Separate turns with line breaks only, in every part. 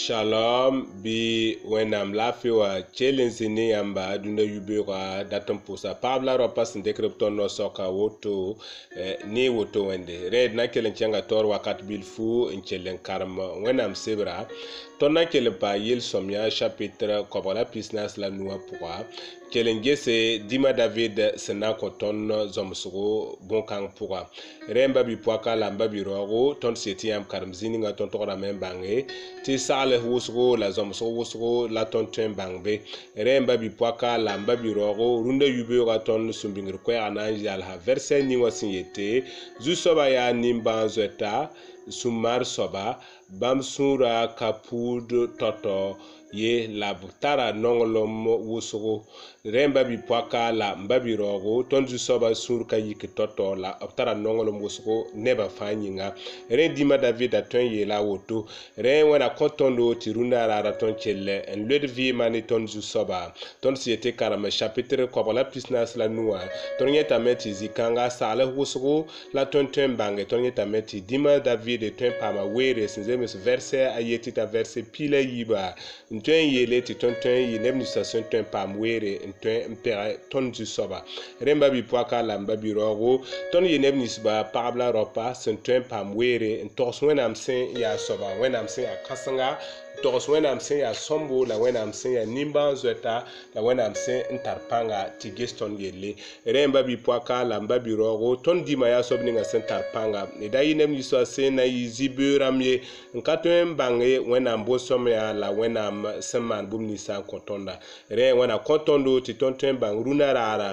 Shalom bi wẽnnaam laafɩ wa chelensi ne yãmba dũnda yubeoogã dat n pʋʋsa paab la raopa sẽn dekd b tõnd noa-soaka woto eh, ne woto wẽnde rɛd na n kell n kẽnga taoor wakat bil fu n kell n karem wẽnnaam sebra tõnd na n kell n paa yel sõm yaa chapitre koabga la pis naas la nuwã pʋga kelengese dima david sẽn na n kõ tõnd zõmsgo bõn-kãng pʋga rẽmbã bipoaka la n ba biroogo tõnd sɩd tɩ yãmb karem zĩ ninga tõnd togrã me n bãnge tɩ sagls wʋsgo la zõmsg wʋsgo la tõnd tõe n bãng be rẽmbã bipoaka la n ba biroogo rũndã yubeoogã tõnd sũ-bĩngr koɛɛgã na n yalsa vɛrsɛ ning wã sẽn yete zu-soabã yaa nimbãan zoɛta sũmar soaba bãmb-sũurã ka puud tɔtɔ ye la b tara nɔŋlem wʋsgo rẽ ba bipɔka la n ba birɔɔgo tõnd zu-soabã sũur ka yik tɔtɔ la b tara nɔŋlem wʋsgo nebã fãa yĩnga rẽ dĩmã davɩda tõe n yeela a woto rẽ wẽna kõ tõndo tɩ rũndã a raara tõnd kell n loed vɩɩmã ne tõnd zu-soaba tõnd sẽn yetɩ karem chapitr kɔbg la pisnaas la nuã tõnd yẽtame tɩ zi-kãngã saglf wʋsgo la tõnd tõe n bãnge tõnd yẽtame tɩ dĩmã davɩde tõe n paama weere sẽn zem mes vɛrsɛ aye tɩ t'a vɛrsɛ pila yiiba n tõe n yeele tɩ tõnd tõe n yɩ neb ninsã sẽn tõe n paam weere n tõe n pɛgɛ tõnd zu-soaba rẽmba bipʋaka la n ba biroogo tõnd yɩ neb ninsba pagb la raopa sẽn tõe n paam weere n togs wẽnnaam sẽn yaa soaba wẽnnaam sẽn yaa kãsenga togs wẽnnaam sẽn yaa sõmbo la wẽnnaam sẽn yaa nimbãan zoɛta la wẽnnaam sẽn n tar pãnga tɩ ges tõnd yelle rẽ n babi poaka la n babi raoogo tõnd dɩɩmã yaa soab ninga sẽn tar pãnga da yɩ neb ninsã sẽn na yɩ zi-bee rãmb ye n ka tõe n bãnge wẽnnaam bõn-sõm yaa la wẽnnaam sẽn maan bũmb ninsã n kõ tõnda rẽ wẽna kõ tõndo tɩ tõnd tõe n bãng rũnã raarã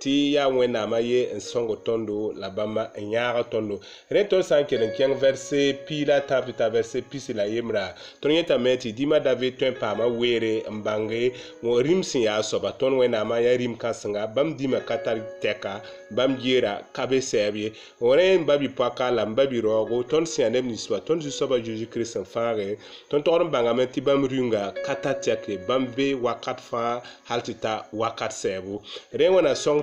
tɩ yaa wẽnnaamã ye n sõng tõndo la bãmba n yãag tõndo rẽ tõnd sã n kell n kẽng vɛrse piila tãb tɩ t'a vɛrse pisi la yembra tõnd yẽtame tɩ dɩɩmã david tõe n paama weere n bãnge rĩm sẽn yaa soaba tõnd wẽnnaamã yaa rĩm kãsenga bãmb dĩmã ka tar tɛka bãmb geera ka be sɛɛb ye rẽ n ba bipɔka la n ba biroogo tõnd sẽn yaa neb ninsoba tõnd zu-soaba zeezi kirist sẽn fãage tõnd togd n bãngame tɩ bãmb rĩnga ka tar tɛke bãmb be wakat fãa hal tɩ ta wakat sɛɛbo rẽ wẽna sõng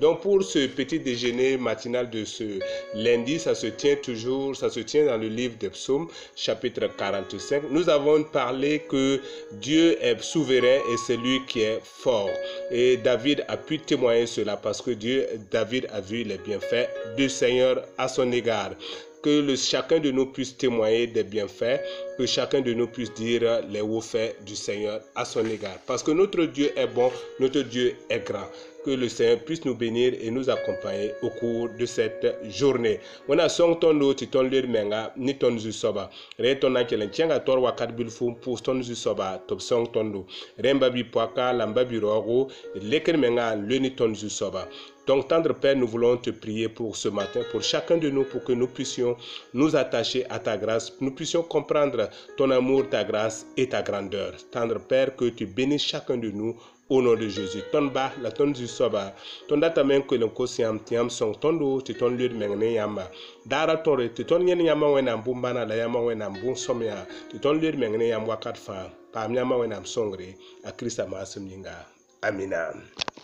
Donc pour ce petit déjeuner matinal de ce lundi, ça se tient toujours, ça se tient dans le livre des psaumes, chapitre 45. Nous avons parlé que Dieu est souverain et c'est lui qui est fort. Et David a pu témoigner cela parce que Dieu, David a vu les bienfaits du Seigneur à son égard que chacun de nous puisse témoigner des bienfaits, que chacun de nous puisse dire les hauts faits du Seigneur à son égard. Parce que notre Dieu est bon, notre Dieu est grand que le Seigneur puisse nous bénir et nous accompagner au cours de cette journée. Donc, tendre Père, nous voulons te prier pour ce matin, pour chacun de nous, pour que nous puissions nous attacher à ta grâce, nous puissions comprendre ton amour, ta grâce et ta grandeur. Tendre Père, que tu bénisses chacun de nous au nom de jésus tõnd bas la tõnd zu soaba tõnd data me n koel n kos yãmb tɩ yãmb sõng tõndo tɩ tõnd leod meng ne yãmba daara tõre tɩ tõnd yẽnd yãmbã wẽnnaam bũmb-bãna la yãmbã wẽnnaam bũmb-sõm yaa tɩ tõnd leod meng ne yãmb wakat fãa paam yãmbã wẽnnaam sõngre a kiristã maasem yĩnga amina